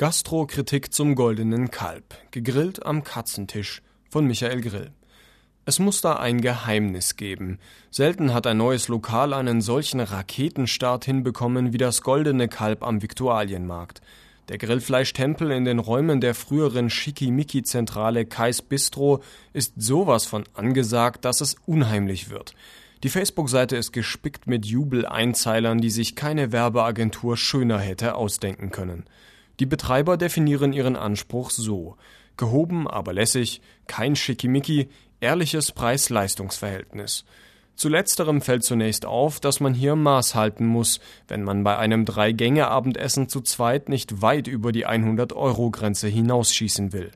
Gastrokritik zum goldenen Kalb. Gegrillt am Katzentisch von Michael Grill. Es muss da ein Geheimnis geben. Selten hat ein neues Lokal einen solchen Raketenstart hinbekommen wie das Goldene Kalb am Viktualienmarkt. Der Grillfleischtempel in den Räumen der früheren Schickimicki-Zentrale Kais Bistro ist sowas von angesagt, dass es unheimlich wird. Die Facebook-Seite ist gespickt mit Jubeleinzeilern, die sich keine Werbeagentur schöner hätte ausdenken können. Die Betreiber definieren ihren Anspruch so: gehoben, aber lässig, kein Schickimicki, ehrliches Preis-Leistungs-Verhältnis. Zu letzterem fällt zunächst auf, dass man hier Maß halten muss, wenn man bei einem Drei-Gänge-Abendessen zu zweit nicht weit über die 100-Euro-Grenze hinausschießen will.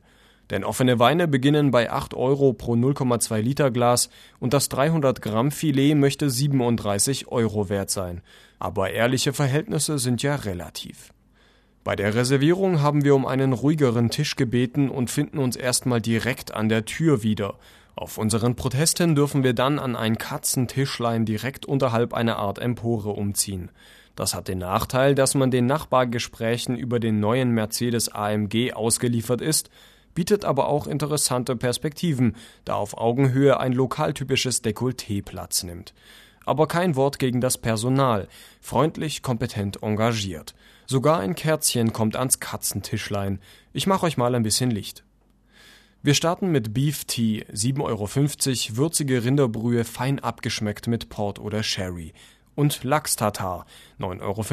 Denn offene Weine beginnen bei 8 Euro pro 0,2 Liter Glas und das 300 Gramm Filet möchte 37 Euro wert sein. Aber ehrliche Verhältnisse sind ja relativ. Bei der Reservierung haben wir um einen ruhigeren Tisch gebeten und finden uns erstmal direkt an der Tür wieder. Auf unseren Protesten dürfen wir dann an ein Katzentischlein direkt unterhalb einer Art Empore umziehen. Das hat den Nachteil, dass man den Nachbargesprächen über den neuen Mercedes AMG ausgeliefert ist, bietet aber auch interessante Perspektiven, da auf Augenhöhe ein lokaltypisches Dekolleté Platz nimmt. Aber kein Wort gegen das Personal, freundlich, kompetent, engagiert. Sogar ein Kerzchen kommt ans Katzentischlein. Ich mach euch mal ein bisschen Licht. Wir starten mit Beef Tea, 7,50 Euro, würzige Rinderbrühe fein abgeschmeckt mit Port oder Sherry. Und Lachs-Tatar, 9,50 Euro,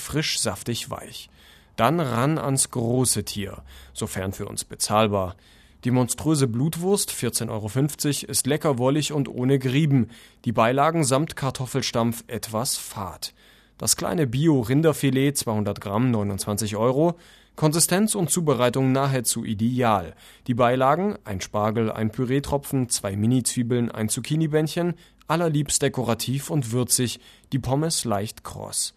frisch, saftig, weich. Dann ran ans große Tier, sofern für uns bezahlbar. Die monströse Blutwurst, 14,50 Euro, ist lecker wollig und ohne Grieben. Die Beilagen samt Kartoffelstampf etwas fad. Das kleine Bio-Rinderfilet 200 Gramm 29 Euro. Konsistenz und Zubereitung nahezu ideal. Die Beilagen ein Spargel, ein Püreetropfen, zwei Mini-Zwiebeln, ein Zucchini-Bändchen, allerliebst dekorativ und würzig, die Pommes leicht kross.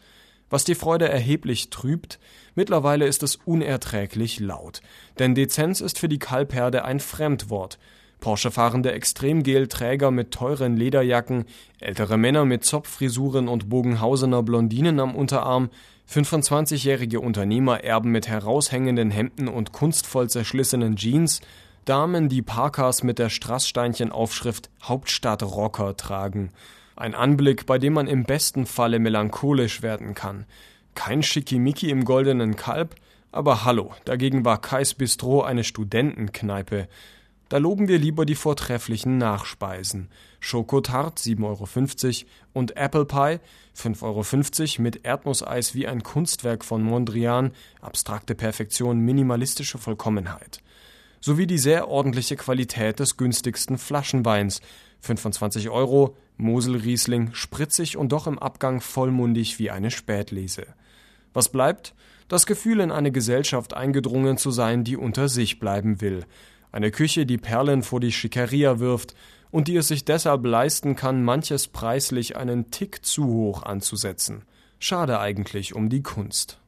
Was die Freude erheblich trübt, mittlerweile ist es unerträglich laut. Denn Dezenz ist für die Kalbherde ein Fremdwort. Porsche-fahrende Extremgel-Träger mit teuren Lederjacken, ältere Männer mit Zopffrisuren und Bogenhausener Blondinen am Unterarm, 25-jährige Unternehmererben mit heraushängenden Hemden und kunstvoll zerschlissenen Jeans, Damen, die Parkas mit der Strasssteinchen-Aufschrift Hauptstadt-Rocker tragen. Ein Anblick, bei dem man im besten Falle melancholisch werden kann. Kein Schickimicki im goldenen Kalb, aber hallo, dagegen war Kais Bistro eine Studentenkneipe. Da loben wir lieber die vortrefflichen Nachspeisen. Schokotart 7,50 Euro und Apple Pie 5,50 Euro mit Erdnusseis wie ein Kunstwerk von Mondrian, abstrakte Perfektion, minimalistische Vollkommenheit. Sowie die sehr ordentliche Qualität des günstigsten Flaschenweins 25 Euro, Moselriesling, spritzig und doch im Abgang vollmundig wie eine Spätlese. Was bleibt? Das Gefühl, in eine Gesellschaft eingedrungen zu sein, die unter sich bleiben will, eine Küche, die Perlen vor die Schickeria wirft und die es sich deshalb leisten kann, manches preislich einen Tick zu hoch anzusetzen. Schade eigentlich um die Kunst.